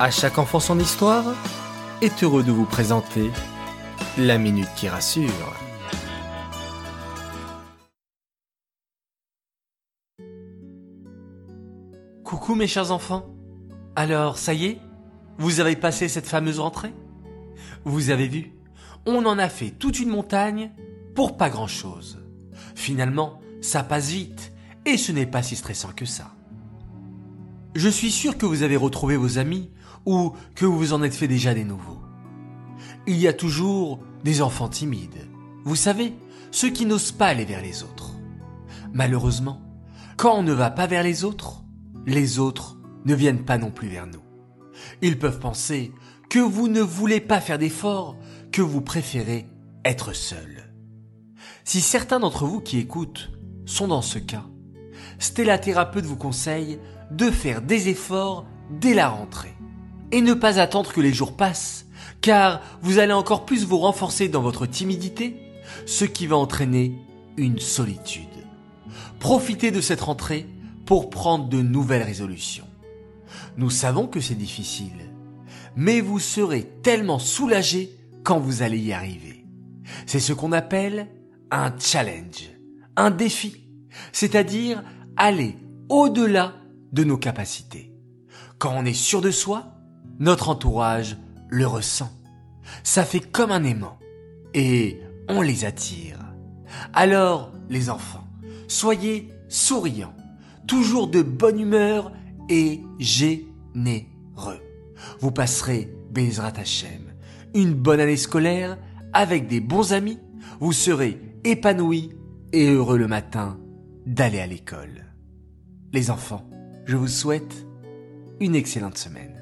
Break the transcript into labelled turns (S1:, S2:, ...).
S1: À chaque enfant son histoire est heureux de vous présenter la minute qui rassure.
S2: Coucou mes chers enfants. Alors, ça y est Vous avez passé cette fameuse rentrée? Vous avez vu On en a fait toute une montagne pour pas grand-chose. Finalement, ça passe vite et ce n'est pas si stressant que ça. Je suis sûr que vous avez retrouvé vos amis ou que vous vous en êtes fait déjà des nouveaux. Il y a toujours des enfants timides. Vous savez, ceux qui n'osent pas aller vers les autres. Malheureusement, quand on ne va pas vers les autres, les autres ne viennent pas non plus vers nous. Ils peuvent penser que vous ne voulez pas faire d'efforts, que vous préférez être seul. Si certains d'entre vous qui écoutent sont dans ce cas, Stella Thérapeute vous conseille de faire des efforts dès la rentrée et ne pas attendre que les jours passent, car vous allez encore plus vous renforcer dans votre timidité, ce qui va entraîner une solitude. Profitez de cette rentrée pour prendre de nouvelles résolutions. Nous savons que c'est difficile, mais vous serez tellement soulagé quand vous allez y arriver. C'est ce qu'on appelle un challenge, un défi, c'est-à-dire aller au-delà de nos capacités. Quand on est sûr de soi, notre entourage le ressent. Ça fait comme un aimant. Et on les attire. Alors, les enfants, soyez souriants, toujours de bonne humeur et généreux. Vous passerez, Bezrat Hashem, une bonne année scolaire avec des bons amis. Vous serez épanouis et heureux le matin d'aller à l'école. Les enfants, je vous souhaite une excellente semaine.